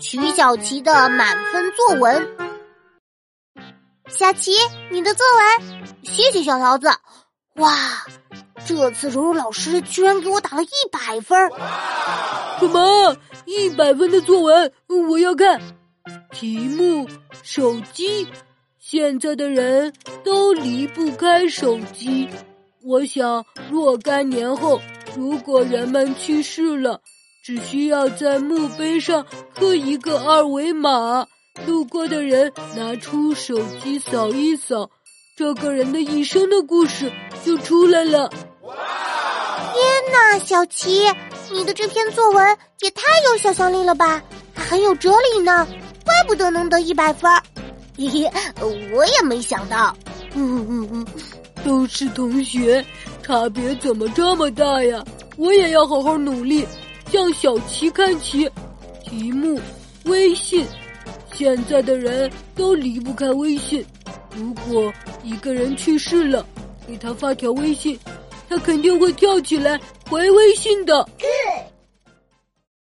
曲小琪的满分作文。小琪，你的作文，谢谢小桃子。哇，这次柔柔老师居然给我打了一百分！什么？一百分的作文？我要看。题目：手机。现在的人都离不开手机。我想，若干年后，如果人们去世了，只需要在墓碑上刻一个二维码，路过的人拿出手机扫一扫，这个人的一生的故事就出来了。天哪，小琪，你的这篇作文也太有想象力了吧，还很有哲理呢，怪不得能得一百分。嘿嘿，我也没想到。嗯嗯嗯。都是同学，差别怎么这么大呀？我也要好好努力，向小齐看齐。题目：微信。现在的人都离不开微信。如果一个人去世了，给他发条微信，他肯定会跳起来回微信的。